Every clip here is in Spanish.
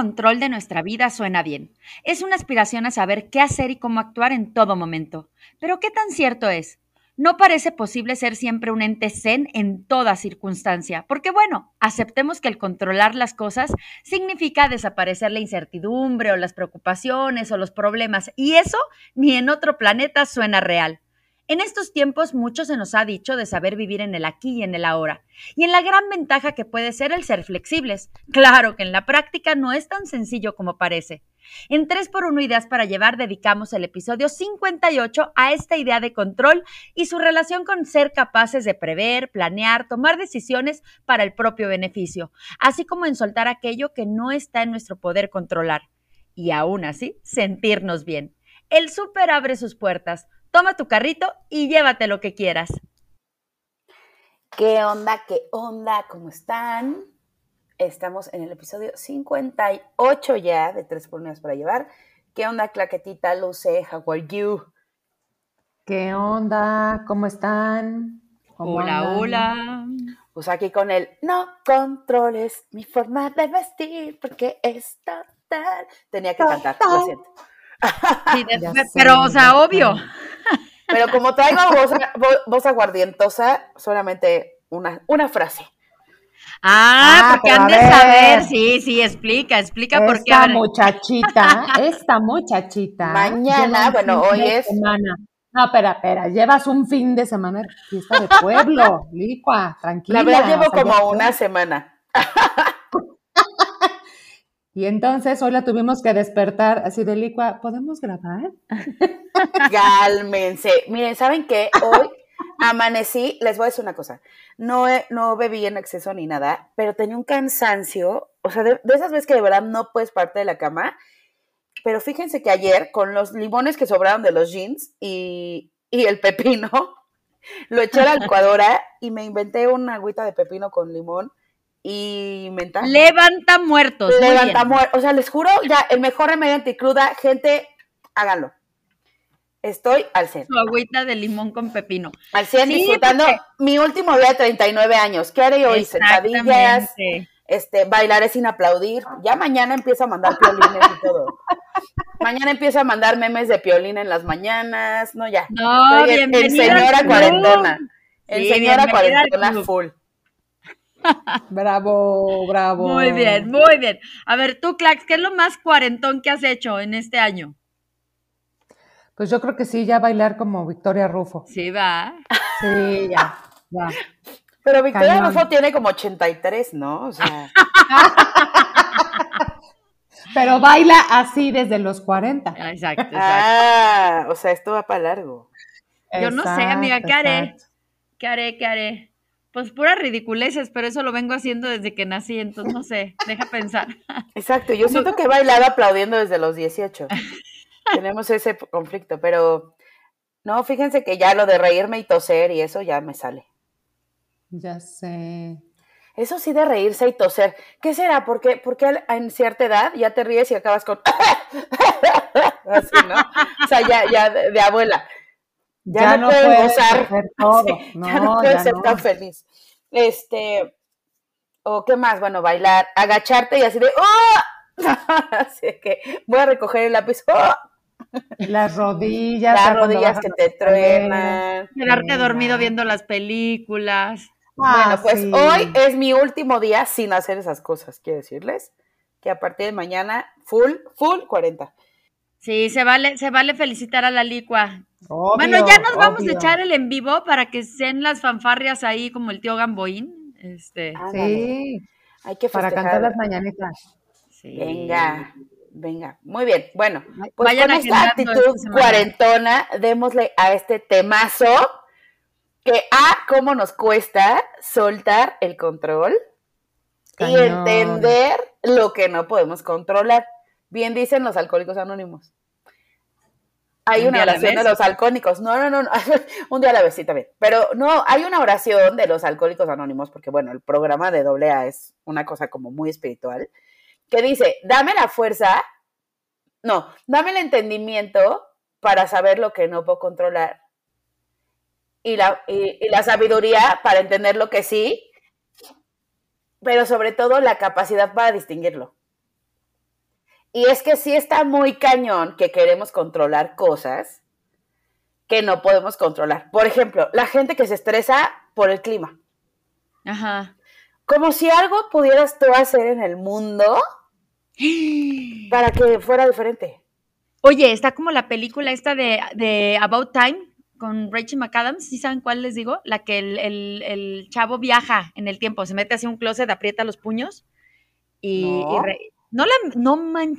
Control de nuestra vida suena bien. Es una aspiración a saber qué hacer y cómo actuar en todo momento. Pero ¿qué tan cierto es? No parece posible ser siempre un ente zen en toda circunstancia, porque bueno, aceptemos que el controlar las cosas significa desaparecer la incertidumbre o las preocupaciones o los problemas, y eso ni en otro planeta suena real. En estos tiempos mucho se nos ha dicho de saber vivir en el aquí y en el ahora, y en la gran ventaja que puede ser el ser flexibles. Claro que en la práctica no es tan sencillo como parece. En 3x1 Ideas para Llevar dedicamos el episodio 58 a esta idea de control y su relación con ser capaces de prever, planear, tomar decisiones para el propio beneficio, así como en soltar aquello que no está en nuestro poder controlar. Y aún así, sentirnos bien. El súper abre sus puertas Toma tu carrito y llévate lo que quieras. ¿Qué onda? ¿Qué onda? ¿Cómo están? Estamos en el episodio 58 ya de Tres por para llevar. ¿Qué onda, claquetita, Luce? How are you? ¿Qué onda? ¿Cómo están? hola, hola. Pues aquí con el no controles mi forma de vestir porque es total. Tenía que cantar, lo siento. pero, o sea, obvio. Pero como traigo voz, aguardientosa, solamente una, una frase. Ah, ah porque han de saber, sí, sí, explica, explica por qué. Esta muchachita, esta muchachita. Mañana, bueno, hoy es. Semana. No, espera, espera, llevas un fin de semana de fiesta de pueblo, licua, tranquila. La verdad llevo como una semana. Y entonces hoy la tuvimos que despertar así de licua. ¿Podemos grabar? Cálmense. Miren, ¿saben qué? Hoy amanecí, les voy a decir una cosa. No, no bebí en exceso ni nada, pero tenía un cansancio. O sea, de, esas veces que de verdad no puedes parte de la cama. Pero fíjense que ayer, con los limones que sobraron de los jeans y, y el pepino, lo eché a la licuadora y me inventé una agüita de pepino con limón y mental. Levanta muertos. Levanta muertos. O sea, les juro, ya, el mejor remedio anticruda, gente, háganlo. Estoy al 100. Su agüita de limón con pepino. Al 100 disfrutando mi último día de 39 años. ¿Qué haré hoy? Sentadillas, este, bailaré sin aplaudir. Ya mañana empiezo a mandar piolines y todo. mañana empiezo a mandar memes de piolín en las mañanas. No, ya. No, el, el señora cuarentona. El señora cuarentona full. Bravo, bravo. Muy bien, muy bien. A ver, tú, Clax, ¿qué es lo más cuarentón que has hecho en este año? Pues yo creo que sí, ya bailar como Victoria Rufo. Sí, va. Sí, ya, ya. Pero Victoria Rufo tiene como 83, ¿no? O sea. Pero baila así desde los 40. Exacto, exacto. Ah, o sea, esto va para largo. Yo no sé, amiga, ¿qué haré? ¿Qué haré? ¿Qué haré? Pues puras ridiculeces, pero eso lo vengo haciendo desde que nací, entonces no sé, deja pensar. Exacto, yo siento que he bailado aplaudiendo desde los 18. Tenemos ese conflicto, pero no, fíjense que ya lo de reírme y toser y eso ya me sale. Ya sé. Eso sí de reírse y toser. ¿Qué será? Porque, porque en cierta edad ya te ríes y acabas con... Así, ¿no? O sea, ya, ya de abuela. Ya, no, puedes gozar. Todo. ya no puedes ser tan feliz. Este, o qué más, bueno, bailar, agacharte y así de, ¡oh! así que voy a recoger el lápiz, ¡oh! Las rodillas. Las rodillas que te truenan. Quedarte dormido viendo las películas. bueno, ah, pues hoy es mi último día sin hacer esas cosas, quiero decirles que a partir de mañana, full, full 40. Sí, se vale, se vale felicitar a la licua. Bueno, ya nos vamos a echar el en vivo para que sean las fanfarrias ahí como el tío Gamboín. Este. sí. Hay que Para cantar las mañanitas. Venga, venga. Muy bien. Bueno, pues con esta actitud cuarentona, démosle a este temazo que a cómo nos cuesta soltar el control y entender lo que no podemos controlar. Bien dicen los alcohólicos anónimos. Hay Un una a oración de los alcohólicos. No, no, no, no. Un día a la vez, sí, también. Pero no, hay una oración de los alcohólicos anónimos, porque bueno, el programa de AA es una cosa como muy espiritual, que dice, dame la fuerza, no, dame el entendimiento para saber lo que no puedo controlar y la, y, y la sabiduría para entender lo que sí, pero sobre todo la capacidad para distinguirlo. Y es que sí está muy cañón que queremos controlar cosas que no podemos controlar. Por ejemplo, la gente que se estresa por el clima. Ajá. Como si algo pudieras tú hacer en el mundo para que fuera diferente. Oye, está como la película esta de, de About Time con Rachel McAdams, ¿sí saben cuál les digo? La que el, el- el chavo viaja en el tiempo, se mete hacia un closet, aprieta los puños y... y No. re- no, la, no,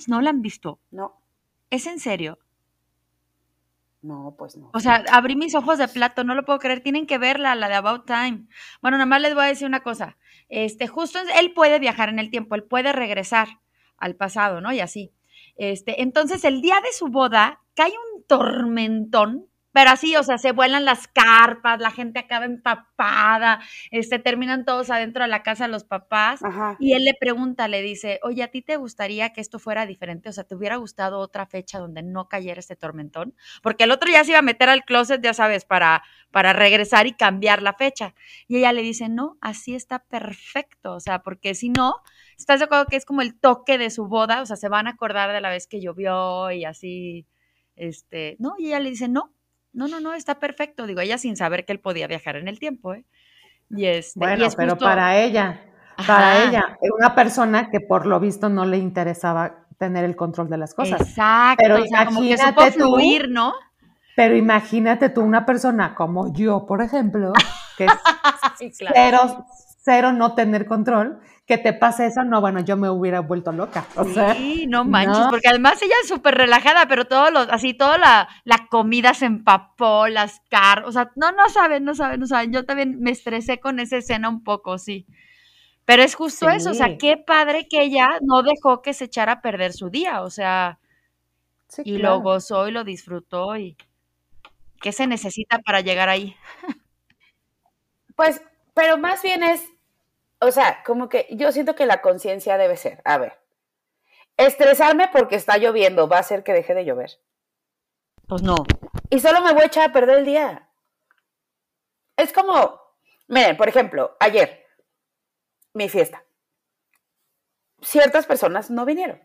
no la han visto, No, es en serio. no, pues no. O sea, abrí mis ojos de plato, no lo puedo creer. Tienen que verla, la de About Time. Bueno, nada más les voy a decir una cosa. Este, justo él puede viajar en el tiempo, él puede regresar al pasado, ¿no? Y así. Este, entonces, el día de su boda cae un tormentón, pero así, o sea, se vuelan las carpas, la gente acaba empapada, este, terminan todos adentro de la casa los papás. Ajá. Y él le pregunta, le dice, oye, ¿a ti te gustaría que esto fuera diferente? O sea, ¿te hubiera gustado otra fecha donde no cayera este tormentón? Porque el otro ya se iba a meter al closet, ya sabes, para, para regresar y cambiar la fecha. Y ella le dice, no, así está perfecto. O sea, porque si no, ¿estás de acuerdo que es como el toque de su boda? O sea, se van a acordar de la vez que llovió y así, este, no, y ella le dice, no, no, no, no, está perfecto. Digo, ella sin saber que él podía viajar en el tiempo, ¿eh? Y este, y Bueno, es pero justo- para ella, para Ajá. ella, una persona que por lo visto no le interesaba tener el control de las cosas. Exacto, Pero o sea, como que supo imagínate tú- fluir, ¿no? Pero imagínate tú una persona como yo, por ejemplo, que es Sí, claro. cero, cero no tener control, que te pase eso, no, bueno, yo me hubiera vuelto loca. O sea, Sí, no manches, no. porque además ella es súper relajada, pero todo lo, así, toda la, la comida se empapó, las car, o sea, no, no saben, no saben, no saben. Yo también me estresé con esa escena un poco, sí. Pero es justo eso, o sea, qué padre que ella no dejó que se echara a perder su día, o sea, sí, y claro. lo gozó y lo disfrutó y qué se necesita para llegar ahí. Pues, pero más bien es, o sea, como que yo siento que la conciencia debe ser, a ver, estresarme porque está lloviendo va a hacer que deje de llover. Pues no. Y solo me voy a echar a perder el día. Es como, miren, por ejemplo, ayer, mi fiesta. Ciertas personas no vinieron.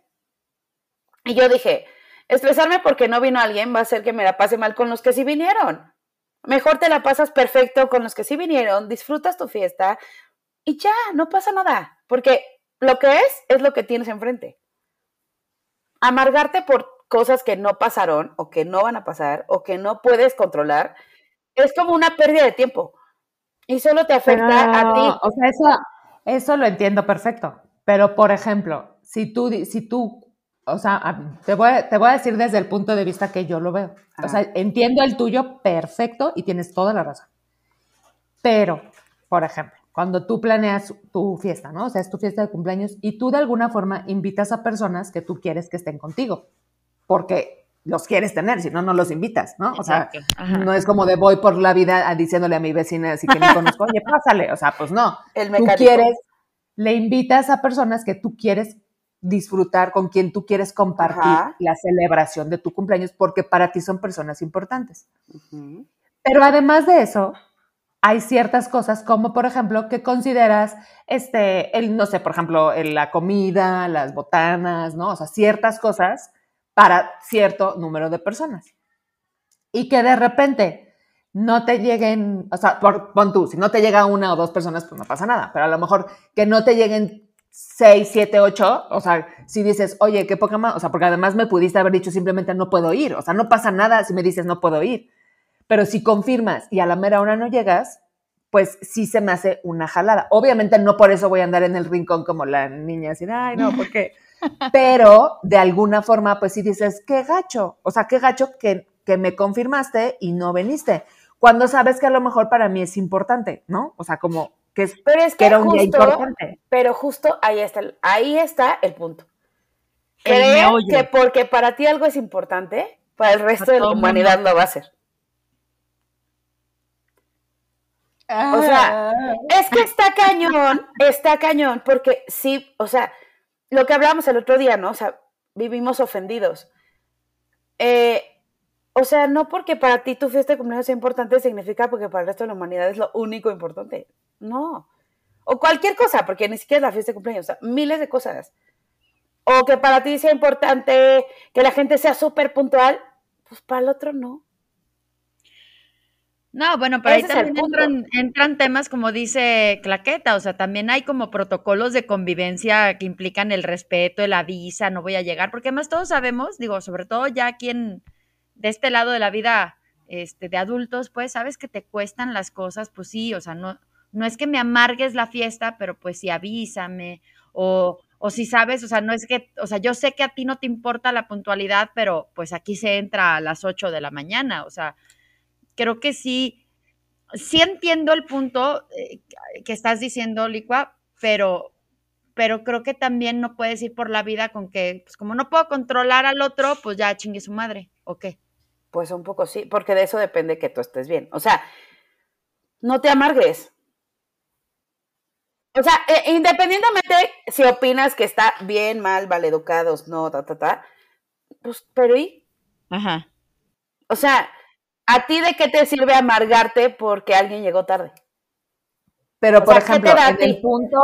Y yo dije, estresarme porque no vino alguien va a hacer que me la pase mal con los que sí vinieron. Mejor te la pasas perfecto con los que sí vinieron, disfrutas tu fiesta y ya, no pasa nada. Porque lo que es, es lo que tienes enfrente. Amargarte por cosas que no pasaron o que no van a pasar o que no puedes controlar es como una pérdida de tiempo. Y solo te afecta a ti. O sea, eso, eso lo entiendo perfecto. Pero, por ejemplo, si tú, si tú, o sea, te voy, a- te voy a decir desde el punto de vista que yo lo veo. O sea, entiendo el tuyo perfecto y tienes toda la razón. Pero, por ejemplo, cuando tú planeas tu fiesta, ¿no? O sea, es tu fiesta de cumpleaños y tú de alguna forma invitas a personas que tú quieres que estén contigo, porque los quieres tener, si no, no los invitas, ¿no? O sea, ajá. no es como de voy por la vida diciéndole a mi vecina así que ni conozco, oye, pásale. O sea, pues no. El Tú quieres, le invitas a personas que tú quieres disfrutar, con quien tú quieres compartir Ajá. la celebración de tu cumpleaños, porque para ti son personas importantes. Ujú. Pero además de eso, hay ciertas cosas como, por ejemplo, que consideras, este, el, no sé, por ejemplo, el- la comida, las botanas, ¿no? O sea, ciertas cosas para cierto número de personas. Y que de repente no te lleguen, o sea, por, pon tú, si no te llega una o dos personas, pues no pasa nada, pero a lo mejor que no te lleguen seis, siete, ocho, o sea, si dices, oye, qué poca más, o sea, porque además me pudiste haber dicho simplemente no puedo ir, o sea, no pasa nada si me dices no puedo ir. Pero si confirmas y a la mera hora no llegas, pues sí se me hace una jalada. Obviamente no por eso voy a andar en el rincón como la niña, así, ay, no, ¿por qué? Pero de alguna forma, pues sí dices, qué gacho, o sea, qué gacho que, que me confirmaste y no veniste. Cuando sabes que a lo mejor para mí es importante, ¿no? O sea, como que, es, Pero es que que era un día justo, importante. pero justo ahí está, el- ahí está el punto. Creo que porque para ti algo es importante, Para el resto de la humanidad lo va a O sea, Ah. es que está cañón, está cañón, porque sí, o sea, lo que hablábamos el otro día, ¿no? O sea, vivimos ofendidos. Eh, o sea, no porque para ti tu fiesta de cumpleaños sea importante significa porque para el resto de la humanidad es lo único importante. No. O cualquier cosa, porque ni siquiera es la fiesta de cumpleaños, o sea, miles de cosas. O que para ti sea importante que la gente sea súper puntual, pues para el otro no. No, bueno, pero ahí Ese también entran, entran temas como dice Claqueta, o sea, también hay como protocolos de convivencia que implican el respeto, el avisa, no voy a llegar, porque además todos sabemos, digo, sobre todo ya aquí en, de este lado de la vida este, de adultos, pues sabes que te cuestan las cosas, pues sí, o sea, no, no es que me amargues la fiesta, pero pues sí avísame, o, o si sabes, o sea, no es que, o sea, yo sé que a ti no te importa la puntualidad, pero pues aquí se entra a las 8 de la mañana, o sea, creo que sí, sí entiendo el punto eh, que estás diciendo, Licua, pero, pero creo que también no puedes ir por la vida con que, pues como no puedo controlar al otro, pues ya chingue su madre, ¿o qué? Pues un poco sí, porque de eso depende que tú estés bien. O sea, no te amargues. O sea, eh, independientemente si opinas que está bien, mal, valeducados, no, ta, ta, ta, pues, pero ¿y? Ajá. O sea, ¿a ti de qué te sirve amargarte porque alguien llegó tarde? Pero, O por sea, ¿qué ejemplo, en el punto,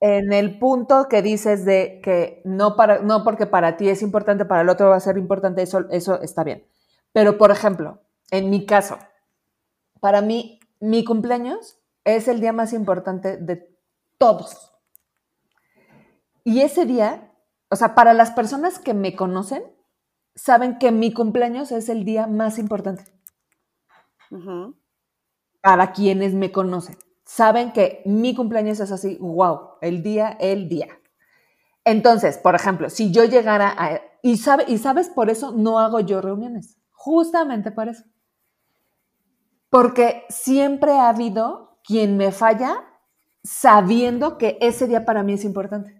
en el punto que dices de que no, para, no porque para ti es importante, para el otro va a ser importante, eso, eso está bien. Pero, por ejemplo, en mi caso, para mí, mi cumpleaños es el día más importante de todos. Y ese día, o sea, para las personas que me conocen, saben que mi cumpleaños es el día más importante para quienes me conocen. Saben que mi cumpleaños es así, wow, el día, el día. Entonces, por ejemplo, si yo llegara a... Y, sabe, y sabes, por eso no hago yo reuniones. Justamente por eso. Porque siempre ha habido quien me falla sabiendo que ese día para mí es importante.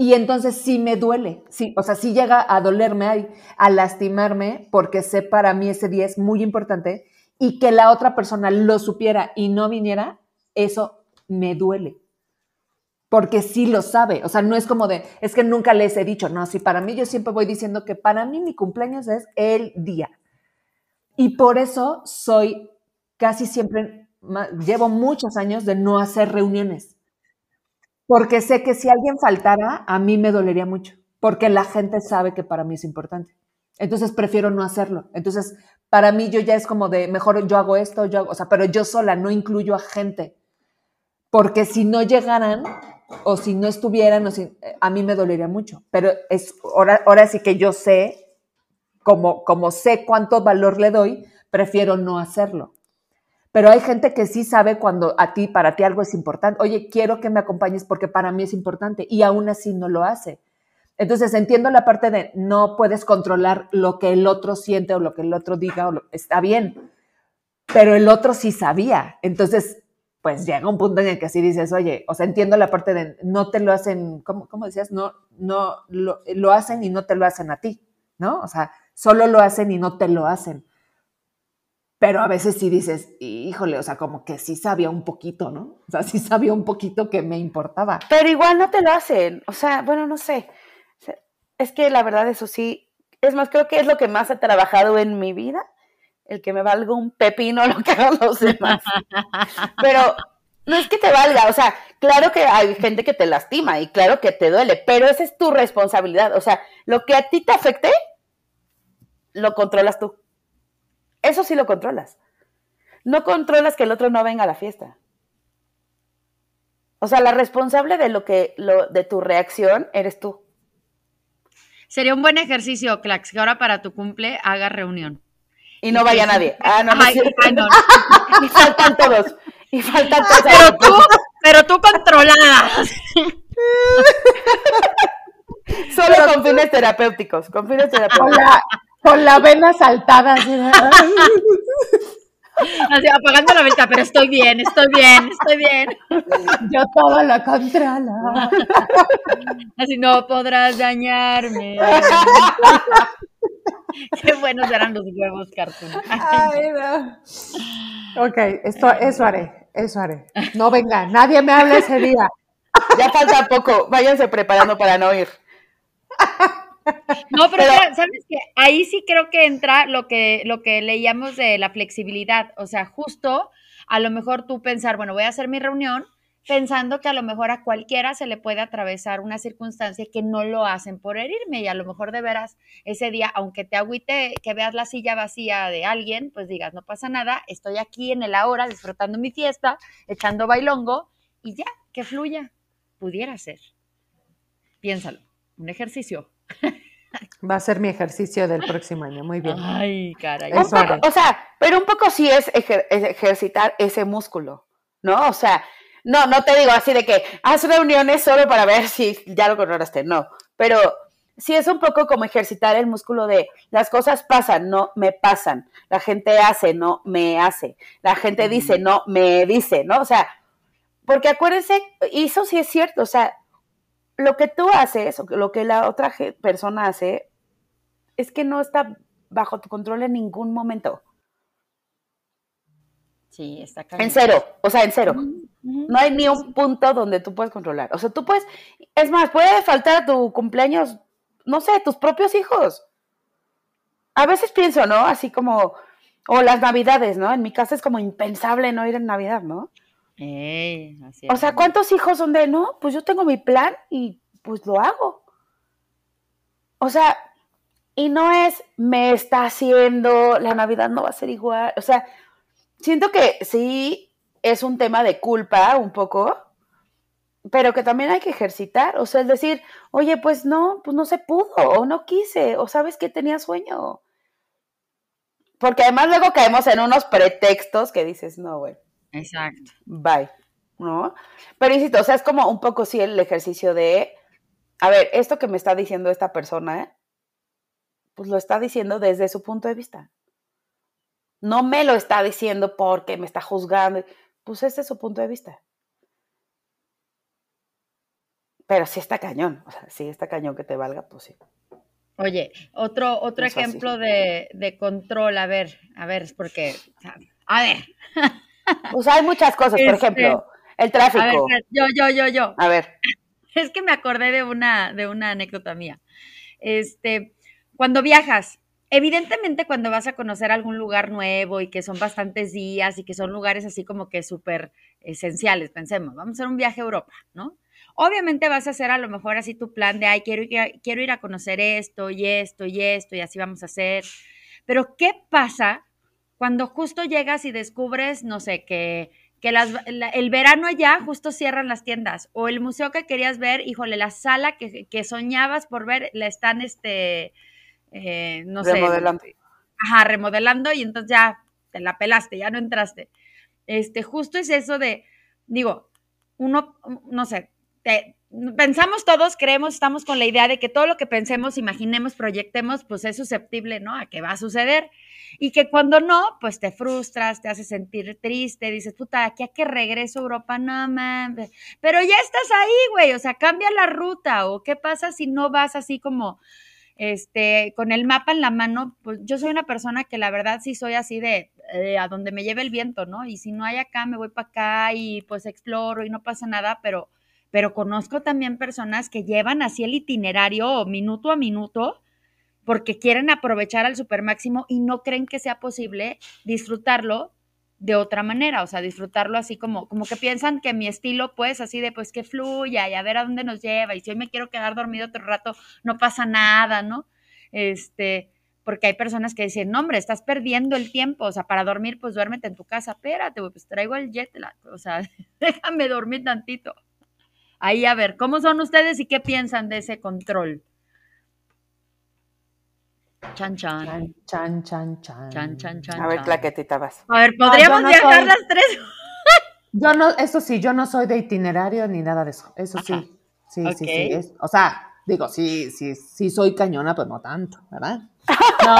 Y entonces sí me duele, sí, o sea, sí llega a dolerme, a, lastimarme, porque sé para mí ese día es muy importante y que la otra persona lo supiera y no viniera, eso me duele. Porque sí lo sabe, o sea, no es como de, es que nunca les he dicho, no, sí, para mí yo siempre voy diciendo que para mí mi cumpleaños es el día. Y por eso soy casi siempre, llevo muchos años de no hacer reuniones. Porque sé que si alguien faltara, a mí me dolería mucho, porque la gente sabe que para mí es importante. Entonces prefiero no hacerlo. Entonces, para mí yo ya es como de, mejor yo hago esto, yo hago, o sea, pero yo sola no incluyo a gente. Porque si no llegaran o si no estuvieran, si, a mí me dolería mucho. Pero es, ahora, ahora sí que yo sé, como, como sé cuánto valor le doy, prefiero no hacerlo. Pero hay gente que sí sabe cuando a ti, para ti algo es importante. Oye, quiero que me acompañes porque para mí es importante y aún así no lo hace. Entonces entiendo la parte de no puedes controlar lo que el otro siente o lo que el otro diga, o lo- está bien, pero el otro sí sabía. Entonces, pues llega un punto en el que así dices, oye, o sea, entiendo la parte de no te lo hacen, ¿cómo, cómo decías? No, no, lo, lo hacen y no te lo hacen a ti, ¿no? O sea, solo lo hacen y no te lo hacen. Pero a veces sí dices, híjole, o sea, como que sí sabía un poquito, ¿no? O sea, sí sabía un poquito que me importaba. Pero igual no te lo hacen. O sea, bueno, no sé. Es que la verdad, eso sí. Es más, creo que es lo que más he trabajado en mi vida. El que me valga un pepino lo que hagan los demás. Pero no es que te valga. O sea, claro que hay gente que te lastima y claro que te duele, pero esa es tu responsabilidad. O sea, lo que a ti te afecte, lo controlas tú. Eso sí lo controlas. No controlas que el otro no venga a la fiesta. O sea, la responsable de lo que, lo, de tu reacción eres tú. Sería un buen ejercicio, Clax, que ahora para tu cumple haga reunión. Y no vaya nadie. Ah, no, Ay, no. Y faltan todos. Y faltan todos. Pero tú, pero tú controlada. Solo con fines terapéuticos. Con fines terapéuticos. Con la vena saltada. así Así, apagando la vista, pero estoy bien, estoy bien, estoy bien. Yo todo lo controlo. Así no podrás dañarme. Qué buenos eran los huevos cartoon. Ay, no. Ok, esto, eso haré, eso haré. No venga, nadie me hable ese día. Ya falta poco, váyanse preparando para no ir. No, pero, sabes que ahí sí creo que entra lo que, lo que leíamos de la flexibilidad. O sea, justo a lo mejor tú pensar, bueno, voy a hacer mi reunión pensando que a lo mejor a cualquiera se le puede atravesar una circunstancia que no lo hacen por herirme y a lo mejor de veras ese día, aunque te agüite que veas la silla vacía de alguien, pues digas, no pasa nada, estoy aquí en el ahora disfrutando mi fiesta, echando bailongo y ya, que fluya. Pudiera ser. Piénsalo, un ejercicio. Va a ser mi ejercicio del próximo año, muy bien. Ay, caray. Un poco, o sea, pero un poco sí es ejer ejercitar ese músculo, ¿no? O sea, no, no te digo así de que haz reuniones solo para ver si ya lo controlaste, no, pero sí es un poco como ejercitar el músculo de las cosas pasan, no me pasan, la gente hace, no me hace, la gente dice, no me dice, ¿no? O sea, porque acuérdense, y eso sí es cierto, o sea, lo que tú haces, o lo que la otra persona hace, es que no está bajo tu control en ningún momento. Sí, está En cero, o sea, en cero. No hay ni un punto donde tú puedes controlar. O sea, tú puedes, es más, puede faltar a tu cumpleaños, no sé, tus propios hijos. A veces pienso, ¿no? Así como, o las navidades, ¿no? En mi casa es como impensable no ir en Navidad, ¿no? O sea, ¿cuántos hijos son de, no? Pues yo tengo mi plan y pues lo hago. O sea, y no es, me está haciendo, la Navidad no va a ser igual. O sea, siento que sí es un tema de culpa un poco, pero que también hay que ejercitar. O sea, es decir, oye, pues no, pues no se pudo, o no quise, o sabes que tenía sueño. Porque además luego caemos en unos pretextos que dices, no, güey. Exacto. Bye. ¿No? Pero insisto, o sea, es como un poco sí el ejercicio de, a ver, esto que me está diciendo esta persona, pues lo está diciendo desde su punto de vista. No me lo está diciendo porque me está juzgando. Pues ese es su punto de vista. Pero sí está cañón. O sea, sí está cañón que te valga, pues sí. Oye, otro, otro ejemplo de, control, a ver, a ver, porque, a ver. Pues hay muchas cosas, por este, ejemplo, el tráfico. yo, yo, yo, yo. A ver. Es que me acordé de una, de una anécdota mía. Este, cuando viajas, evidentemente cuando vas a conocer algún lugar nuevo y que son bastantes días y que son lugares así como que súper esenciales, pensemos, vamos a hacer un viaje a Europa, ¿no? Obviamente vas a hacer a lo mejor así tu plan de, ay, quiero quiero ir a conocer esto y esto y esto y así vamos a hacer. Pero ¿qué pasa cuando justo llegas y descubres, no sé, que, que el verano allá justo cierran las tiendas o el museo que querías ver, híjole, la sala que, que soñabas por ver la están, este, eh, no remodelando. sé. Ajá, remodelando y entonces ya te la pelaste, ya no entraste. Este, justo es eso de, digo, uno, no sé, pensamos todos, creemos, estamos con la idea de que todo lo que pensemos, imaginemos, proyectemos, pues es susceptible, ¿no? A que va a suceder. Y que cuando no, pues te frustras, te hace sentir triste, dices, puta, aquí a que regreso a Europa, no mames. Pero ya estás ahí, güey, o sea, cambia la ruta, o qué pasa si no vas así como este, con el mapa en la mano, pues yo soy una persona que la verdad sí soy así de eh, a donde me lleve el viento, ¿no? Y si no hay acá, me voy para acá y pues exploro y no pasa nada, pero, pero conozco también personas que llevan así el itinerario minuto a minuto porque quieren aprovechar al super máximo y no creen que sea posible disfrutarlo de otra manera, o sea, disfrutarlo así como, como que piensan que mi estilo, pues, así de, pues, que fluya y a ver a dónde nos lleva, y si hoy me quiero quedar dormido otro rato, no pasa nada, ¿no? Este, porque hay personas que dicen, no, hombre, estás perdiendo el tiempo, o sea, para dormir, pues, duérmete en tu casa, espérate, pues, traigo el jet lag, o sea, déjame dormir tantito. Ahí, a ver, ¿cómo son ustedes y qué piensan de ese control? Chan, chan. Chan, chan, chan. Chan, chan, chan. A ver, claquetita vas. A ver, ¿podríamos viajar las tres? yo no, eso sí, yo no soy de itinerario ni nada de eso. Eso sí. Sí, sí, sí. o sea, digo, sí, sí, sí soy cañona, pues no tanto, ¿verdad? No,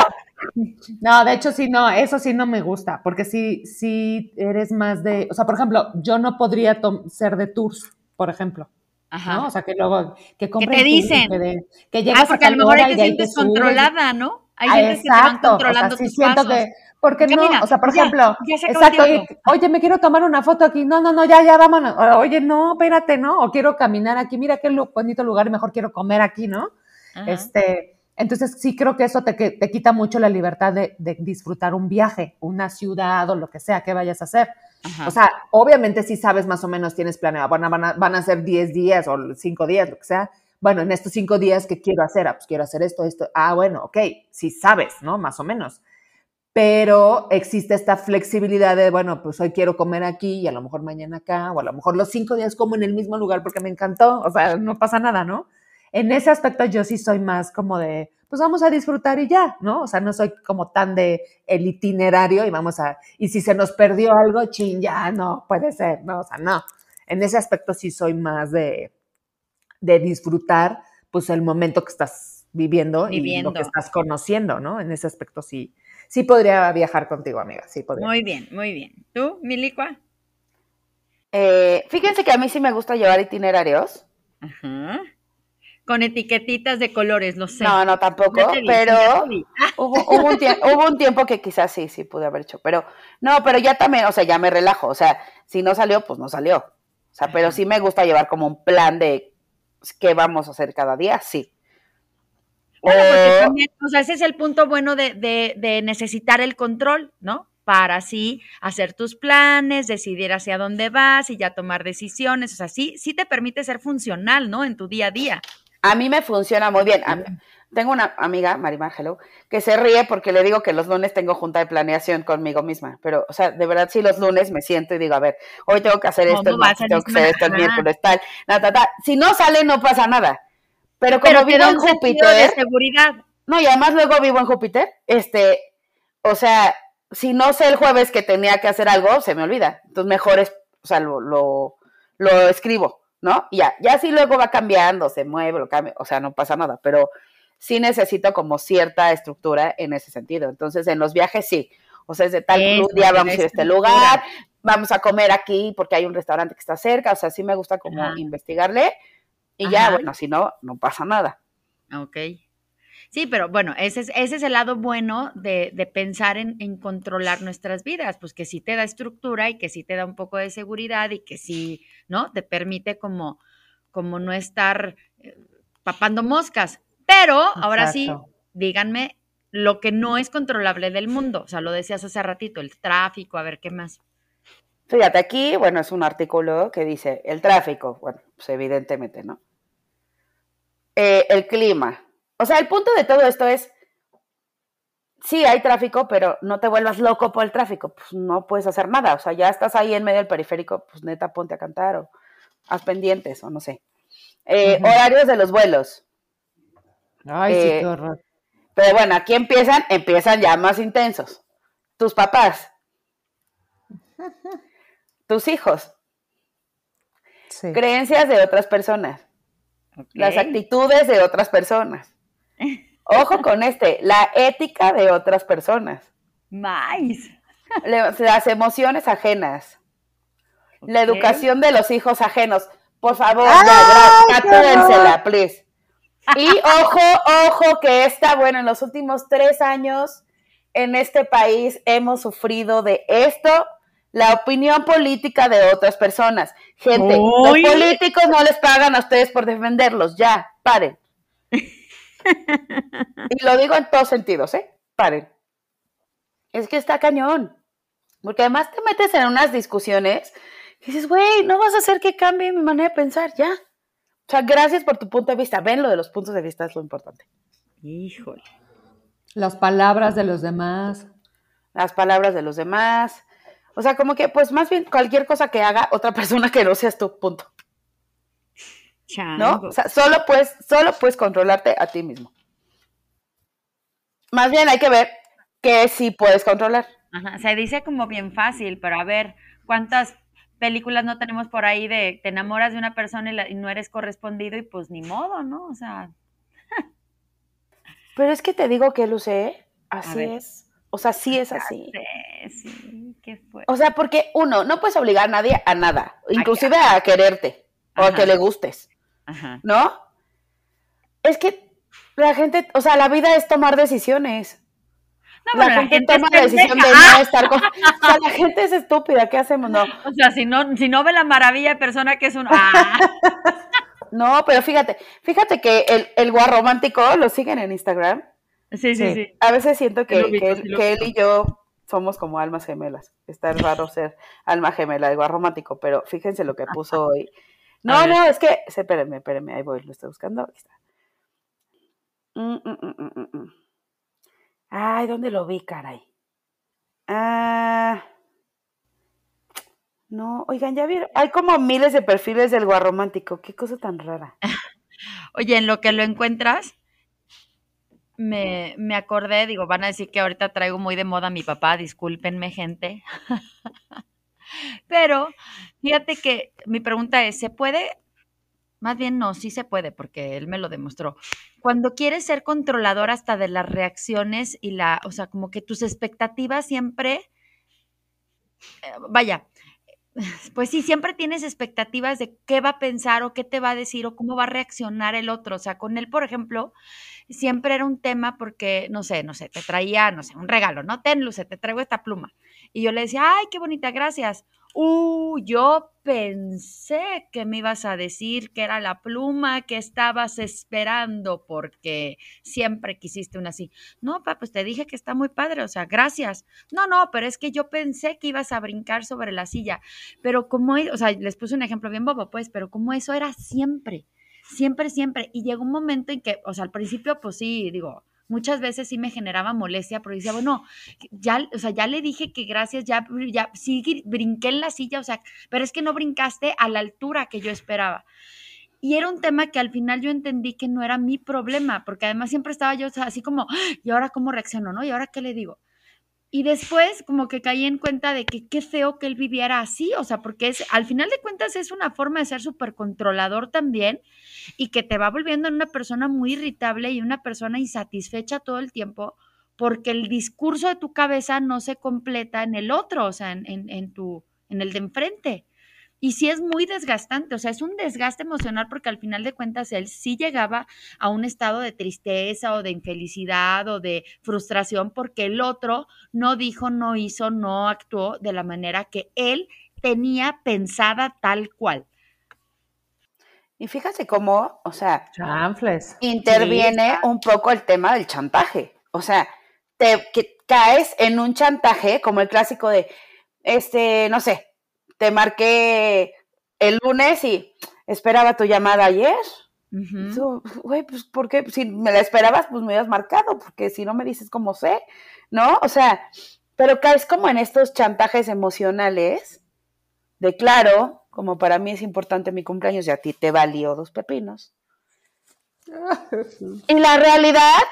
no, de hecho sí, no, eso sí no me gusta, porque sí, sí eres más de, o sea, por ejemplo, yo no podría ser de tours, por ejemplo. Ajá. ¿no? O sea, que luego, que compren Que te dicen. Que, que llegas ah, porque a, lo mejor hay que sientes controlada, ¿no? Hay gente que te van controlando o sea, sí tus siento pasos. que, porque Ya no, mira, o sea, por ya, ejemplo, ya se exacto, oye, oye, me quiero tomar una foto aquí, no, no, no, ya, ya, vámonos, oye, no, espérate, ¿no? O quiero caminar aquí, mira qué bonito lugar y mejor quiero comer aquí, ¿no? Ajá. Este, entonces sí creo que eso te, te quita mucho la libertad de, de disfrutar un viaje, una ciudad o lo que sea que vayas a hacer. O sea, obviamente sí sabes más o menos, tienes planeado, van a, van a, ser 10 días o 5 días, lo que sea. Bueno, en estos 5 días, ¿qué quiero hacer? Ah, pues quiero hacer esto, esto. Ah, bueno, ok, sí sabes, ¿no? Más o menos. Pero existe esta flexibilidad de, bueno, pues hoy quiero comer aquí y a lo mejor mañana acá, o a lo mejor los 5 días como en el mismo lugar porque me encantó. O sea, no pasa nada, ¿no? En ese aspecto yo sí soy más como de, pues vamos a disfrutar y ya, ¿no? O sea, no soy como tan de el itinerario y vamos a, y si se nos perdió algo, chin, ya no, puede ser, ¿no? O sea, no. En ese aspecto sí soy más de, de disfrutar, pues el momento que estás viviendo, y Viviendo. lo que estás conociendo, ¿no? En ese aspecto sí, sí podría viajar contigo, amiga, sí podría. Muy bien, muy bien. ¿Tú, Milicua? Eh, fíjense que a mí sí me gusta llevar itinerarios. Ajá. Con etiquetitas de colores, lo sé. No, no, tampoco, vi, pero hubo, hubo un tie- hubo un tiempo que quizás sí, sí pude haber hecho, pero no, pero ya también, o sea, ya me relajo, o sea, si no salió, pues no salió. O sea, pero sí me gusta llevar como un plan de qué vamos a hacer cada día, sí. Bueno, porque O- también, o sea, ese es el punto bueno de, de- de necesitar el control, ¿no? Para así hacer tus planes, decidir hacia dónde vas y ya tomar decisiones. O sea, sí, sí te permite ser funcional, ¿no? En tu día a día. A mí me funciona muy bien. Mí- tengo una amiga, Marimar Hello, que se ríe porque le digo que los lunes tengo junta de planeación conmigo misma. Pero, o sea, de verdad, sí, los lunes me siento y digo, a ver, hoy tengo que hacer esto, ¿Cómo el martes tengo que hacer esto, el miércoles tal, ta, ta, ta. Si no sale, no pasa nada. Pero como Pero vivo en sentido de Júpiter, seguridad. no, y además luego vivo en Júpiter, este, o sea, si no sé el jueves que tenía que hacer algo, se me olvida. Entonces mejor es, o sea, lo, lo, lo escribo, ¿no? Ya, ya si luego va cambiando, se mueve, lo cambia, o sea, no pasa nada, pero sí necesito como cierta estructura en ese sentido. Entonces, en los viajes sí. O sea, es de tal Eso, día vamos a ir a este lugar, vamos a comer aquí porque hay un restaurante que está cerca, o sea, sí me gusta como Ajá. investigarle y ya, bueno, si no, no pasa nada. Ok. Sí, pero bueno, ese es, ese es el lado bueno de, de pensar en, en controlar nuestras vidas, pues que sí te da estructura y que sí te da un poco de seguridad y que sí, ¿no? Te permite como, como no estar eh, papando moscas. Pero ahora sí, díganme lo que no es controlable del mundo. O sea, lo decías hace ratito, el tráfico, a ver qué más. Fíjate, aquí, bueno, es un artículo que dice el tráfico, bueno, pues evidentemente, ¿no? Eh, el clima. O sea, el punto de todo esto es, sí hay tráfico, pero no te vuelvas loco por el tráfico, pues no puedes hacer nada, o sea, ya estás ahí en medio del periférico, pues neta, ponte a cantar o haz pendientes o no sé. Eh. Horarios de los vuelos. Ay, sí, Eh, qué horror. Pero bueno, aquí empiezan, empiezan ya más intensos. Tus papás. Tus hijos. Sí. Creencias de otras personas. Las actitudes de otras personas. Ojo con este, la ética de otras personas. Nice. Las emociones ajenas. La educación de los hijos ajenos. Por favor, ¡Ay, ya, qué gra- tatúensela, please. Y ojo, ojo, que esta, bueno, en los últimos tres años en este país hemos sufrido de esto, la opinión política de otras personas. Gente, ¡Uy! los políticos no les pagan a ustedes por defenderlos, ya, paren. Y lo digo en todos sentidos, ¿eh? Paren. Es que está cañón. Porque además te metes en unas discusiones y dices, güey, no vas a hacer que cambie mi manera de pensar, ya. O sea, gracias por tu punto de vista. Ven, lo de los puntos de vista es lo importante. Híjole. Las palabras de los demás. Las palabras de los demás. O sea, como que, pues más bien cualquier cosa que haga otra persona que no seas tu punto, ¿no? O sea, solo puedes, solo puedes controlarte a ti mismo. Más bien hay que ver que sí puedes controlar. Ajá, se dice como bien fácil, pero a ver, ¿cuántas películas no tenemos por ahí de te enamoras de una persona y, la- y no eres correspondido y pues ni modo, ¿no? O sea, Pero es que te digo que, Luce, así es. O sea, sí es así. sí, ¿qué fue? O sea, porque uno, no puedes obligar a nadie a nada, inclusive a quererte o a que le gustes, Ajá. ¿no? Es que La gente, o sea, la vida es tomar decisiones. No, la, bueno, gente toma la decisión de no estar con. O sea, la gente es estúpida, ¿qué hacemos? No. O sea, si no, si no ve la maravilla de persona que es un... ¡Ah! No, pero fíjate, fíjate que el, el guarromántico lo siguen en Instagram. Sí, sí, Sí. sí. A veces siento que, Sí lo ubico, que, sí lo que él y yo somos como almas gemelas. Está raro ser alma gemela, el guarromántico, pero fíjense lo que puso hoy. No, no, es que, espérenme, espérenme, ahí voy, lo estoy buscando. Aquí está. Mm, mm, mm. Ay, ¿dónde lo vi, caray? Ah. No, oigan, ya vieron, hay como miles de perfiles del guarromántico, qué cosa tan rara. Oye, en lo que lo encuentras, me, me acordé, digo, van a decir que ahorita traigo muy de moda a mi papá, discúlpenme, gente. Pero fíjate que mi pregunta es, ¿se puede? Más bien no, sí se puede, porque él me lo demostró. Cuando quieres ser controlador hasta de las reacciones y la, o sea, como que tus expectativas siempre, eh, vaya, pues sí, siempre tienes expectativas de qué va a pensar o qué te va a decir o cómo va a reaccionar el otro. O sea, con él, por ejemplo, siempre era un tema porque, no sé, no sé, te traía, no sé, un regalo, ¿no? Ten, Luce, te traigo esta pluma. Y yo le decía, ay, qué bonita, gracias. Uh, yo pensé que me ibas a decir que era la pluma que estabas esperando porque siempre quisiste una así. No, papá, pues te dije que está muy padre, o sea, gracias. No, no, pero es que yo pensé que ibas a brincar sobre la silla. Pero como, e- o sea, les puse un ejemplo bien bobo, pues, pero como eso era siempre, siempre, siempre. Y llegó un momento en que, o sea, al principio, pues sí, digo, muchas veces sí me generaba molestia, pero decía, bueno, ya, o sea, ya le dije que gracias, ya, ya, sí brinqué en la silla, o sea, pero es que no brincaste a la altura que yo esperaba. Y era un tema que al final yo entendí que no era mi problema, porque además siempre estaba yo o sea, así como, "Ah, ¿y ahora cómo reacciono, no? ¿Y ahora qué le digo? Y después como que caí en cuenta de que qué feo que él viviera así, o sea, porque es, al final de cuentas es una forma de ser súper controlador también y que te va volviendo en una persona muy irritable y una persona insatisfecha todo el tiempo porque el discurso de tu cabeza no se completa en el otro, o sea, en, en, en tu, en el de enfrente. Y sí es muy desgastante, o sea, es un desgaste emocional porque al final de cuentas él sí llegaba a un estado de tristeza o de infelicidad o de frustración porque el otro no dijo, no hizo, no actuó de la manera que él tenía pensada tal cual. Y fíjate cómo, o sea, Chanfles. interviene un poco el tema del chantaje. O sea, te que caes en un chantaje como el clásico de, este, no sé, te marqué el lunes y esperaba tu llamada ayer. Güey, pues, ¿por qué? Si me la esperabas, pues me hubieras marcado, porque si no me dices cómo sé, ¿no? O sea, pero caes como en estos chantajes emocionales de claro, como para mí es importante mi cumpleaños y a ti te valió dos pepinos. Y la realidad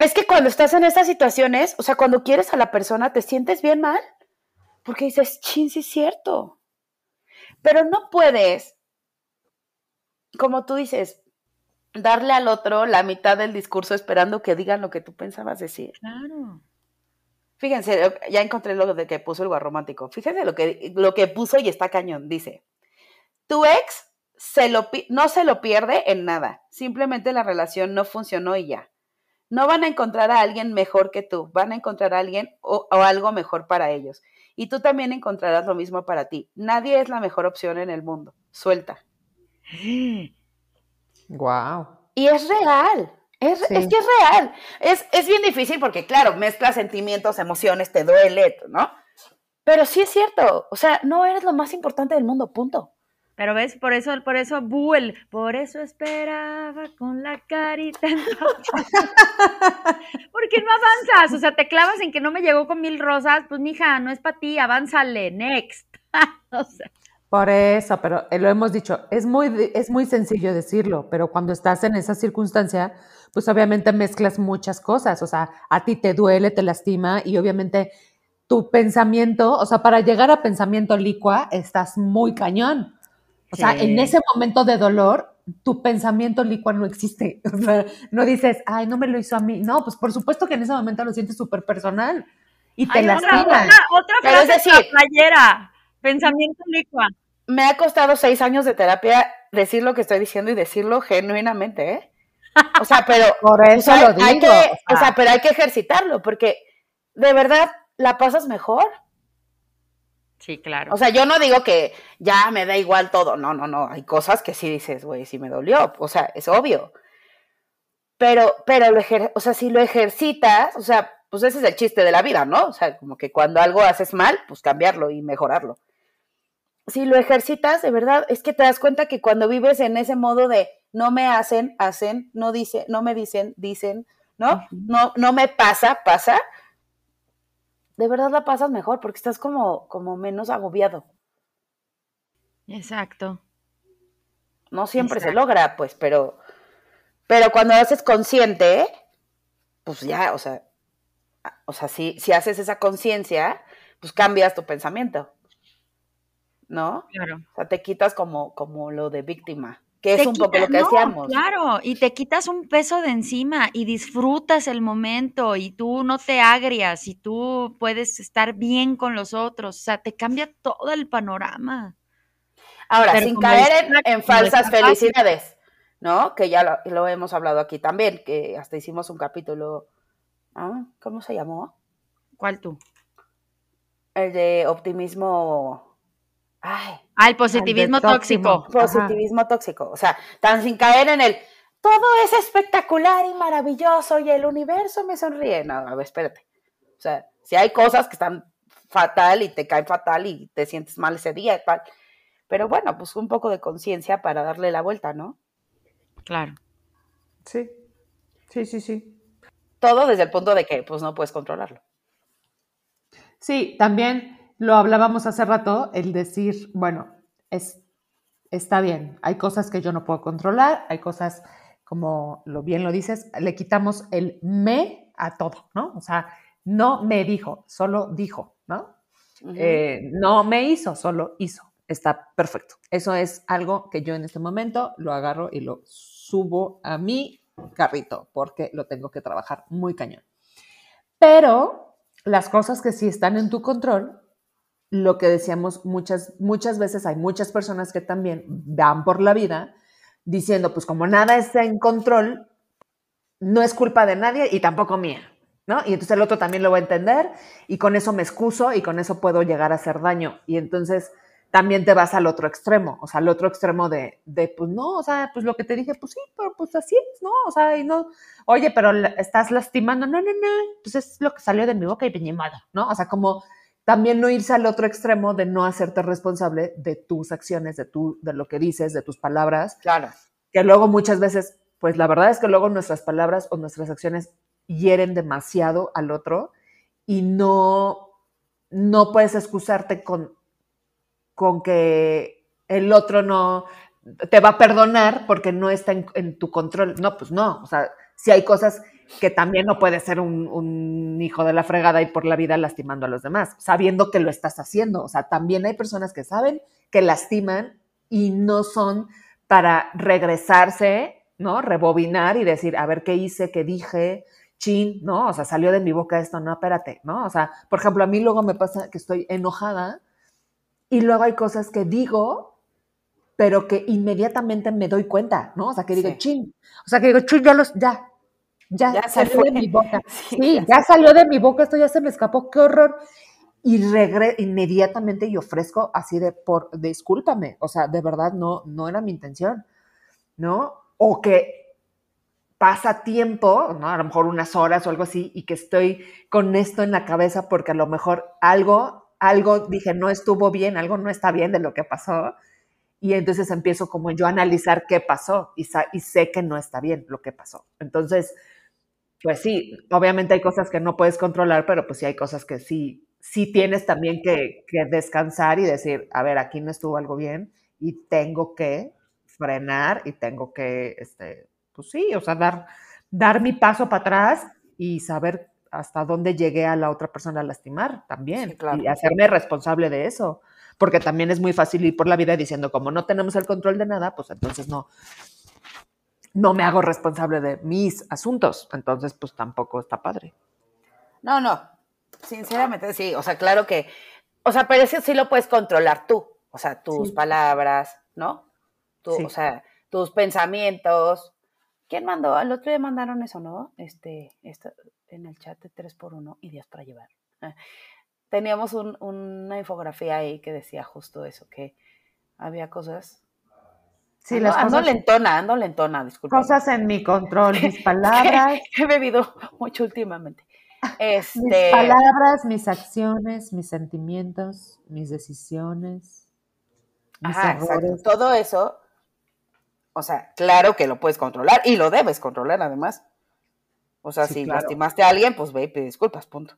es que cuando estás en estas situaciones, o sea, cuando quieres a la persona, te sientes bien mal, porque dices, chin, sí es cierto. Pero no puedes, como tú dices, darle al otro la mitad del discurso esperando que digan lo que tú pensabas decir. Claro. Fíjense, ya encontré lo de que puso el guarromántico. Fíjense lo que, lo que puso y está cañón. Dice, tu ex se lo, no se lo pierde en nada. Simplemente la relación no funcionó y ya. No van a encontrar a alguien mejor que tú. Van a encontrar a alguien o, o algo mejor para ellos. Y tú también encontrarás lo mismo para ti. Nadie es la mejor opción en el mundo. Suelta. Wow. Y es real. Es, Sí. es que es real. Es, es bien difícil porque, claro, mezclas sentimientos, emociones, te duele, ¿no? Pero sí es cierto. O sea, no eres lo más importante del mundo, punto. Pero ves, por eso, por eso, Bull, por eso esperaba con la carita. Porque no avanzas, o sea, te clavas en que no me llegó con mil rosas, pues mija, no es para ti, avánzale, next. o sea, Por eso, pero eh, lo hemos dicho, es muy, es muy sencillo decirlo, pero cuando estás en esa circunstancia, pues obviamente mezclas muchas cosas, o sea, a ti te duele, te lastima y obviamente tu pensamiento, o sea, para llegar a pensamiento licua, estás muy cañón. O sea, Sí. en ese momento de dolor, tu pensamiento licua no existe. O sea, no dices, ay, no me lo hizo a mí. No, pues por supuesto que en ese momento lo sientes súper personal y te Hay otra, otra, otra frase en la decir- playera, pensamiento licua. Me ha costado seis años de terapia decir lo que estoy diciendo y decirlo genuinamente, ¿eh? O sea, pero. Por eso lo digo. Hay que, o sea, pero hay que ejercitarlo, porque de verdad la pasas mejor. Sí, claro. O sea, yo no digo que ya me da igual todo. No, no, no. Hay cosas que sí dices, güey, sí me dolió. O sea, es obvio. Pero, pero, lo o sea, si lo ejercitas, o sea, pues ese es el chiste de la vida, ¿no? O sea, como que cuando algo haces mal, pues cambiarlo y mejorarlo. Si lo ejercitas, de verdad, es que te das cuenta que cuando vives en ese modo de no me hacen, hacen, no dice, no me dicen, dicen, ¿no? No, no me pasa, pasa de verdad la pasas mejor porque estás como, como menos agobiado. Exacto. No siempre se logra, pues, pero, pero cuando haces consciente, pues ya, o sea, o sea, si, si haces esa conciencia, pues cambias tu pensamiento. ¿No? Claro. O sea, te quitas como, como lo de víctima que es un poco lo que decíamos. Claro, y te quitas un peso de encima y disfrutas el momento y tú no te agrias y tú puedes estar bien con los otros, o sea, te cambia todo el panorama. Ahora, sin caer en, falsas felicidades, ¿no? Que ya lo, hemos hablado aquí también, que hasta hicimos un capítulo, ¿ah? ¿cómo se llamó? ¿Cuál tú? El de optimismo Ay, el positivismo tóxico. Positivismo tóxico. O sea, tan sin caer en el todo es espectacular y maravilloso y el universo me sonríe. No, a ver, espérate. O sea, si hay cosas que están fatal y te caen fatal y te sientes mal ese día y tal. Pero bueno, pues un poco de conciencia para darle la vuelta, ¿no? Claro. Sí. Sí, sí, sí. Todo desde el punto de que pues no puedes controlarlo. Sí, también lo hablábamos hace rato, el decir, bueno, es, está bien, hay cosas que yo no puedo controlar, hay cosas, como lo bien lo dices, le quitamos el me a todo, ¿no? O sea, no me dijo, solo dijo, ¿no? Eh, no me hizo, solo hizo. Está perfecto. Eso es algo que yo en este momento lo agarro y lo subo a mi carrito porque lo tengo que trabajar muy cañón. Pero las cosas que sí están en tu control, lo que decíamos muchas, muchas veces, hay muchas personas que también van por la vida diciendo, pues como nada está en control, no es culpa de nadie y tampoco mía, ¿no? Y entonces el otro también lo va a entender y con eso me excuso y con eso puedo llegar a hacer daño. Y entonces también te vas al otro extremo, o sea, al otro extremo de, de, pues no, o sea, pues lo que te dije, pues sí, pero pues así es, ¿no? O sea, y no, oye, pero estás lastimando, no, no, no, pues es lo que salió de mi boca y peñemada, ¿no? O sea, como también no irse al otro extremo de no hacerte responsable de tus acciones, de, tu, de lo que dices, de tus palabras. Claro. Que luego muchas veces, pues la verdad es que luego nuestras palabras o nuestras acciones hieren demasiado al otro y no, no puedes excusarte con, con que el otro no te va a perdonar porque no está en, en tu control. No, pues no. O sea, si hay cosas que también no puede ser un, hijo de la fregada y por la vida lastimando a los demás, sabiendo que lo estás haciendo. O sea, también hay personas que saben que lastiman y no son para regresarse, ¿no? Rebobinar y decir, a ver qué hice, qué dije, chin, ¿no? O sea, salió de mi boca esto, no, espérate, ¿no? O sea, por ejemplo, a mí luego me pasa que estoy enojada y luego hay cosas que digo, pero que inmediatamente me doy cuenta, ¿no? O sea, que digo, chin, o sea, que digo, chin, ya los, ya, ya, salió de mi boca. Sí, ya, salió de mi boca, esto ya se me escapó, qué horror. Y regre inmediatamente y ofrezco así de por discúlpame, o sea, de verdad no, no era mi intención, ¿no? O que pasa tiempo, ¿no? A lo mejor unas horas o algo así, y que estoy con esto en la cabeza porque a lo mejor algo, algo dije no estuvo bien, algo no está bien de lo que pasó. Y entonces empiezo como yo a analizar qué pasó y, y sé que no está bien lo que pasó. Entonces, pues sí, obviamente hay cosas que no puedes controlar, pero pues sí hay cosas que sí, sí tienes también que, descansar y decir, a ver, aquí no estuvo algo bien y tengo que frenar y tengo que, este, pues sí, o sea, dar, dar mi paso para atrás y saber hasta dónde llegué a la otra persona a lastimar también y hacerme responsable de eso, porque también es muy fácil ir por la vida diciendo como no tenemos el control de nada, pues entonces no, no me hago responsable de mis asuntos, entonces pues tampoco está padre. No, no, sinceramente sí, o sea, claro que, o sea, pero eso sí lo puedes controlar tú, o sea, tus palabras, ¿no? Tú, O sea, tus pensamientos, ¿Quién mandó? Al otro día mandaron eso, ¿no? Este, esto, en el chat de 3x1 y Dios para llevar. Teníamos una infografía ahí que decía justo eso, que había cosas Sí, ando, las ando cosas, lentona, ando lentona, disculpa. cosas en mi control, mis palabras, He bebido mucho últimamente. mis Este, palabras, mis acciones, mis sentimientos, mis decisiones, mis ajá, exacto. Todo eso, o sea, claro que lo puedes controlar y lo debes controlar además. O sea, Sí, si claro. lastimaste a alguien, pues ve y pide disculpas, punto.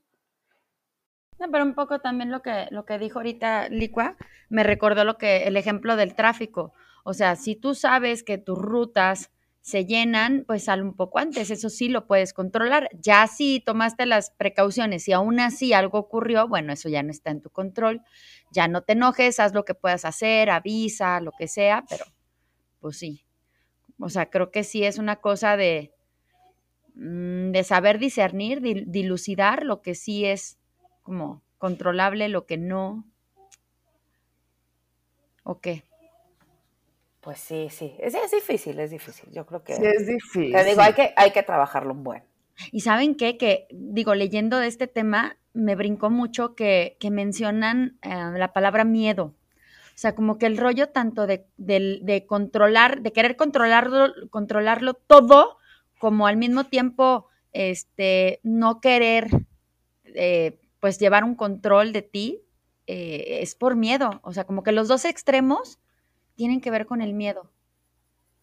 No, pero un poco también lo que, lo que dijo ahorita Licua, me recordó lo que, el ejemplo del tráfico. O sea, si tú sabes que tus rutas se llenan, pues sal un poco antes, eso sí lo puedes controlar. Ya si tomaste las precauciones y aún así algo ocurrió, bueno, eso ya no está en tu control. Ya no te enojes, haz lo que puedas hacer, avisa, lo que sea, pero pues sí. O sea, creo que sí es una cosa de, mm, de saber discernir, dil- dilucidar lo que sí es como controlable, lo que no. ¿O qué? Pues sí, sí. Es, es difícil, es difícil. Yo creo que. Sí, es difícil. te digo, hay que, hay que trabajarlo un buen. Y saben qué, que digo, leyendo de este tema, me brincó mucho que, que mencionan eh, la palabra miedo. O sea, como que el rollo tanto de, de controlar, de querer controlarlo, controlarlo todo, como al mismo tiempo, este, no querer, eh, pues llevar un control de ti, eh, es por miedo. O sea, como que los dos extremos tienen que ver con el miedo.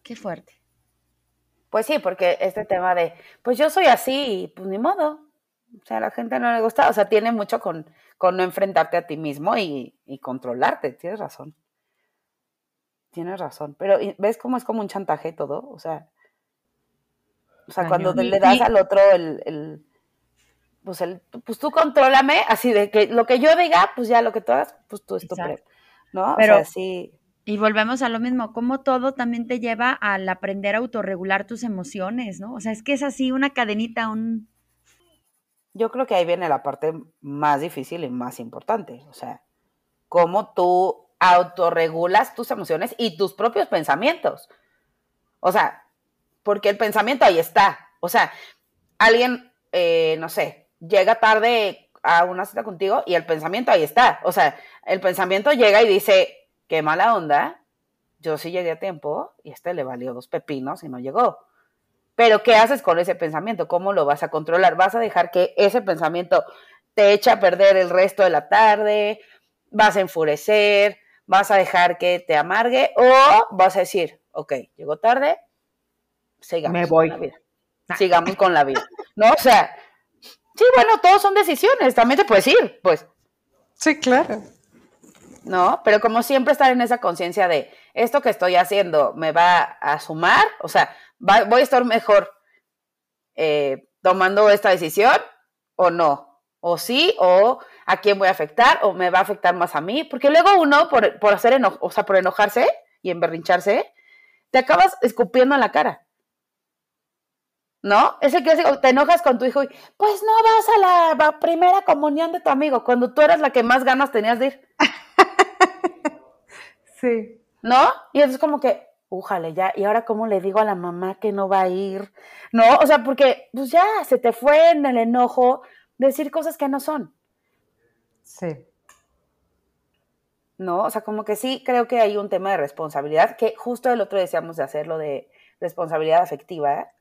Qué fuerte. Pues sí, porque este tema de, pues yo soy así y pues ni modo. O sea, a la gente no le gusta, o sea, tiene mucho con, con no enfrentarte a ti mismo y, y controlarte, tienes razón. Tienes razón, pero ¿y ¿ves cómo es como un chantaje todo? O sea, o sea, cuando le das al otro el, el, pues el, pues tú contrólame, así de que lo que yo diga, pues ya lo que tú hagas, pues tú estúpido. ¿no? Pero- o sea, sí, Y volvemos a lo mismo, como todo también te lleva al aprender a autorregular tus emociones, ¿no? O sea, es que es así una cadenita, un... Yo creo que ahí viene la parte más difícil y más importante. O sea, cómo tú autorregulas tus emociones y tus propios pensamientos. O sea, porque el pensamiento ahí está. O sea, alguien, eh, no sé, llega tarde a una cita contigo y el pensamiento ahí está. O sea, el pensamiento llega y dice, qué mala onda, yo sí llegué a tiempo y este le valió dos pepinos y no llegó. Pero ¿qué haces con ese pensamiento? ¿Cómo lo vas a controlar? ¿Vas a dejar que ese pensamiento te eche a perder el resto de la tarde? ¿Vas a enfurecer? ¿Vas a dejar que te amargue? ¿O vas a decir, ok, llegó tarde, sigamos Me voy. con la vida? Sigamos con la vida. ¿No? O sea, sí, bueno, todos son decisiones, también te puedes ir, pues. Sí, claro. ¿No? Pero como siempre estar en esa conciencia de esto que estoy haciendo me va a sumar, o sea, va- voy a estar mejor eh, tomando esta decisión o no, o sí, o a quién voy a afectar, o me va a afectar más a mí, porque luego uno por, por hacer eno- o sea, por enojarse y emberrincharse, te acabas escupiendo en la cara. ¿No? Es el clásico, te enojas con tu hijo y, pues no vas a la primera comunión de tu amigo, cuando tú eras la que más ganas tenías de ir. Sí. ¿no? Y entonces como que, újale, ya, ¿y ahora cómo le digo a la mamá que no va a ir? ¿No? O sea, porque pues ya se te fue en el enojo decir cosas que no son, Sí. ¿no? O sea, como que sí creo que hay un tema de responsabilidad, que justo el otro decíamos de hacerlo de responsabilidad afectiva,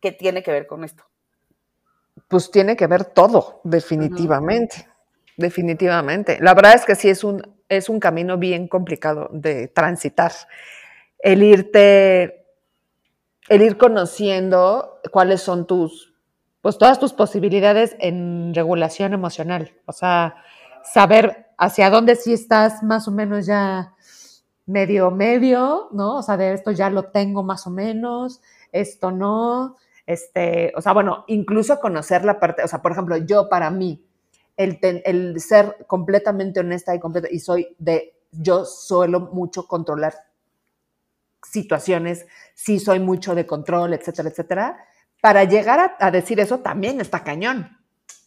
que tiene que ver con esto. Pues tiene que ver todo, definitivamente. Definitivamente. La verdad es que sí es un, es un camino bien complicado de transitar. El irte, el ir conociendo cuáles son tus, pues todas tus posibilidades en regulación emocional. O sea, saber hacia dónde sí estás más o menos ya medio, medio, ¿no? O sea, de esto ya lo tengo más o menos, esto no. Este, o sea, bueno, incluso conocer la parte, o sea, por ejemplo, yo para mí, el, ten- el ser completamente honesta y completa, y soy de, yo suelo mucho controlar situaciones, sí soy mucho de control, etcétera, etcétera. Para llegar a, a decir eso también está cañón.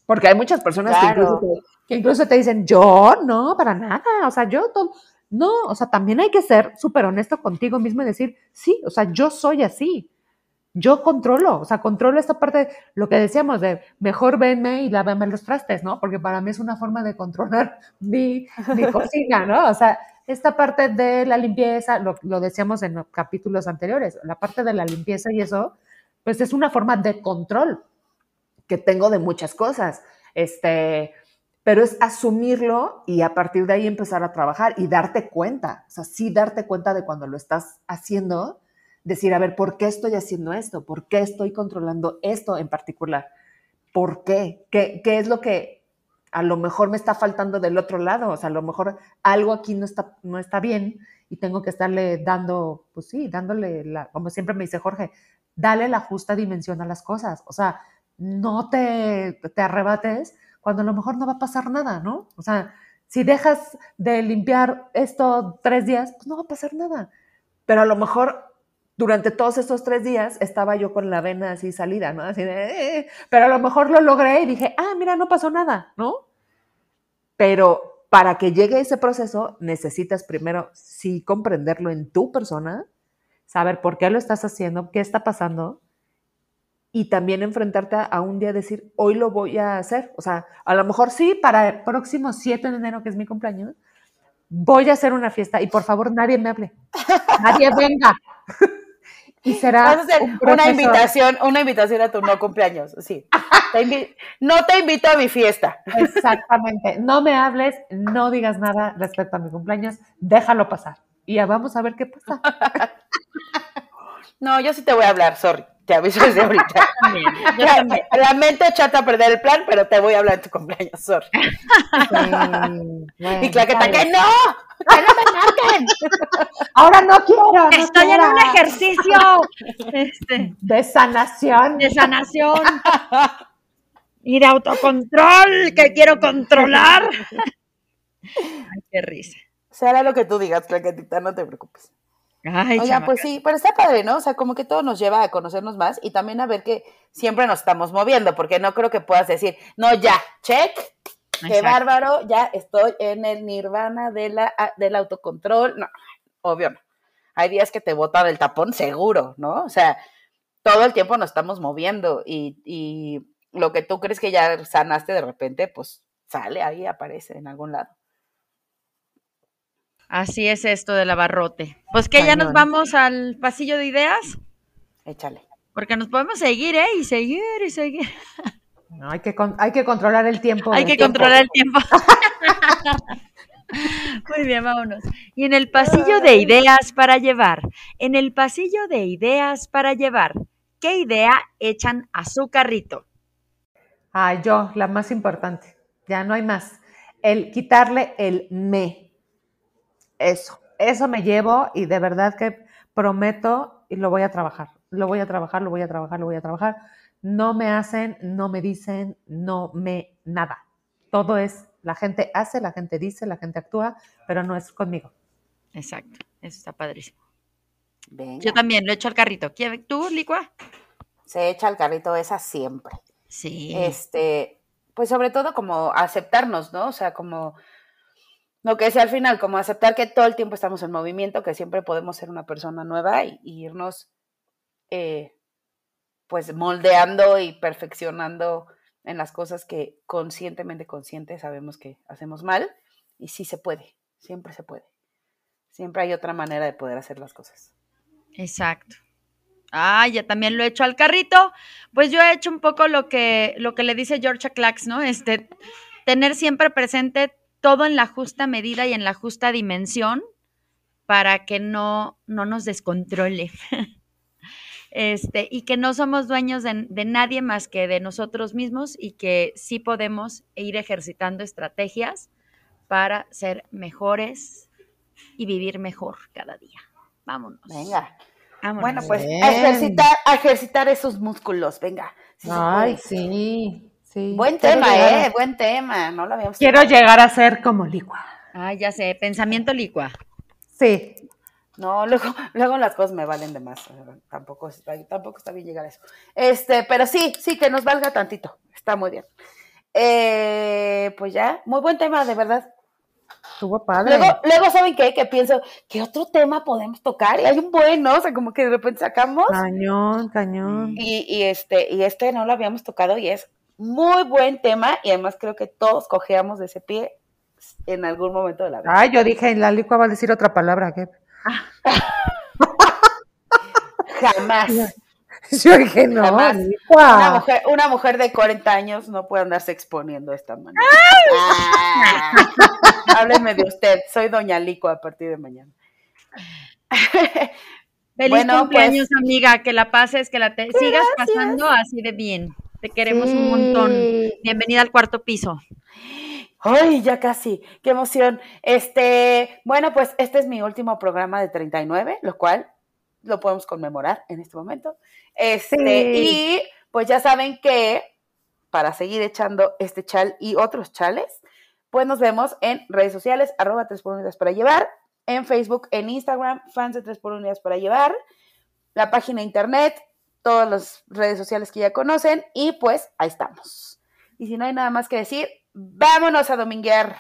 Porque hay muchas personas que, incluso te, que incluso te dicen, yo no, para nada, o sea, yo todo, No, o sea, también hay que ser súper honesto contigo mismo y decir, sí, o sea, yo soy así. Yo controlo, o sea, controlo esta parte, lo que decíamos de mejor venme y lávame los trastes, ¿no? Porque para mí es una forma de controlar mi, mi cocina, ¿no? O sea, esta parte de la limpieza, lo, lo decíamos en los capítulos anteriores, la parte de la limpieza y eso, pues es una forma de control que tengo de muchas cosas. Este, pero es asumirlo y a partir de ahí empezar a trabajar y darte cuenta, o sea, sí darte cuenta de cuando lo estás haciendo, decir, a ver, ¿por qué estoy haciendo esto? ¿Por qué estoy controlando esto en particular? ¿Por qué? ¿Qué, qué es lo que a lo mejor me está faltando del otro lado? O sea, a lo mejor algo aquí no está, no está bien y tengo que estarle dando, pues sí, dándole, la, como siempre me dice Jorge, dale la justa dimensión a las cosas. O sea, no te, te arrebates cuando a lo mejor no va a pasar nada, ¿no? O sea, si dejas de limpiar esto tres días, pues no va a pasar nada. Pero a lo mejor durante todos estos tres días estaba yo con la vena así salida, ¿no? Así de, eh", pero a lo mejor lo logré y dije, ah, mira, no pasó nada, ¿no? Pero para que llegue ese proceso, necesitas primero sí comprenderlo en tu persona, saber por qué lo estás haciendo, qué está pasando, y también enfrentarte a, un día decir, hoy lo voy a hacer. O sea, a lo mejor sí, para el próximo 7 de enero, que es mi cumpleaños, voy a hacer una fiesta y por favor nadie me hable. Nadie venga. y será Vas a hacer una invitación, una invitación a tu no cumpleaños, sí. no te invito a mi fiesta. Exactamente. No me hables, no digas nada respecto a mi cumpleaños, déjalo pasar. Y ya vamos a ver qué pasa. No, yo sí te voy a hablar, sorry. Te aviso desde ahorita. Lamento echarte a perder el plan, pero te voy a hablar en tu cumpleaños, sorry. y claqueta que no, que no me maten. Ahora no quiero. Estoy en un ejercicio este, de sanación. De sanación. Y de autocontrol, que quiero controlar. Ay, qué risa. Será lo que tú digas, claquetita, no te preocupes. Ay, Oiga, pues sí, pero está padre, ¿no? O sea, como que todo nos lleva a conocernos más y también a ver que siempre nos estamos moviendo, porque no creo que puedas decir, no, ya, check, qué bárbaro, ya estoy en el nirvana de la, del autocontrol. No, obvio no. Hay días que te bota del tapón, seguro, ¿no? O sea, todo el tiempo nos estamos moviendo y, y lo que tú crees que ya sanaste de repente, pues sale ahí, aparece en algún lado. Así es esto del abarrote. Pues que ya nos vamos al pasillo de ideas. Échale. Porque nos podemos seguir, ¿eh? Y seguir y seguir. No, hay que, hay que controlar el tiempo. Hay que controlar el tiempo. Muy bien, vámonos. Y en el pasillo de ideas para llevar, en el pasillo de ideas para llevar, ¿qué idea echan a su carrito? Ah, yo, la más importante. Ya no hay más. El quitarle el me. Eso, eso me llevo y de verdad que prometo y lo voy a trabajar. Lo voy a trabajar, lo voy a trabajar, lo voy a trabajar. No me hacen, no me dicen, no me nada. Todo es, la gente hace, la gente dice, la gente actúa, pero no es conmigo. Exacto, eso está padrísimo. Yo también lo he hecho al carrito. ¿Tú, Licua? Se echa al carrito esa siempre. Sí. Este, pues sobre todo como aceptarnos, ¿no? O sea, como lo que es al final, como aceptar que todo el tiempo estamos en movimiento, que siempre podemos ser una persona nueva y, irnos eh, pues moldeando y perfeccionando en las cosas que conscientemente conscientes sabemos que hacemos mal y sí se puede, siempre se puede. Siempre hay otra manera de poder hacer las cosas. Exacto. Ah, ya también lo he hecho al carrito. Pues yo he hecho un poco lo que, lo que le dice Georgia Clax, ¿no? Este, tener siempre presente todo en la justa medida y en la justa dimensión para que no, no nos descontrole. Este, y que no somos dueños de, nadie más que de nosotros mismos y que sí podemos ir ejercitando estrategias para ser mejores y vivir mejor cada día. Vámonos. Venga. Bueno, pues ejercitar, ejercitar esos músculos, venga. Ay, sí. Buen tema, ¿eh? Buen tema. No lo habíamos Quiero llegar a ser como licua. Ah, ya sé, pensamiento licua. Sí. No, luego, luego las cosas me valen de más. Tampoco, tampoco está bien llegar a eso. Este, pero sí, sí, que nos valga tantito. Está muy bien. Eh, pues ya, muy buen tema, de verdad. estuvo padre. Luego, luego ¿saben qué? Que pienso, ¿qué otro tema podemos tocar? Y hay un buen, ¿no? O sea, como que de repente sacamos. Cañón, cañón. Y, y este, y este no lo habíamos tocado y es muy buen tema. Y además creo que todos cojeamos de ese pie en algún momento de la vida. Ay, yo dije, la licua va a decir otra palabra, ¿qué? Jamás. Yo dije, no, Jamás. licua. Una mujer, una mujer de 40 años no puede andarse exponiendo de esta manera. Ah. Háblenme de usted. Soy Doña Lico a partir de mañana. Feliz Bueno, cumpleaños, pues- amiga, que la pases, que la te sigas pasando así de bien. Te queremos un montón. Bienvenida al cuarto piso. Ay, ya casi, qué emoción. Este, bueno, pues este es mi último programa de 39, lo cual lo podemos conmemorar en este momento. Este, Sí. y pues ya saben que para seguir echando este chal y otros chales, pues nos vemos en redes sociales, arroba 3 por unidades para llevar, en Facebook, en Instagram, fans de 3 por unidades para llevar, la página de internet, todas las redes sociales que ya conocen, y pues ahí estamos. Y si no hay nada más que decir, vámonos a dominguear.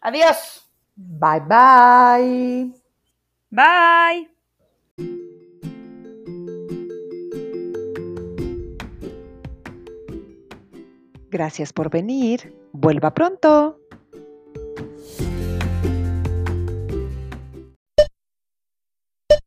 Adiós. Bye, bye. Bye. Gracias por venir. Vuelva pronto.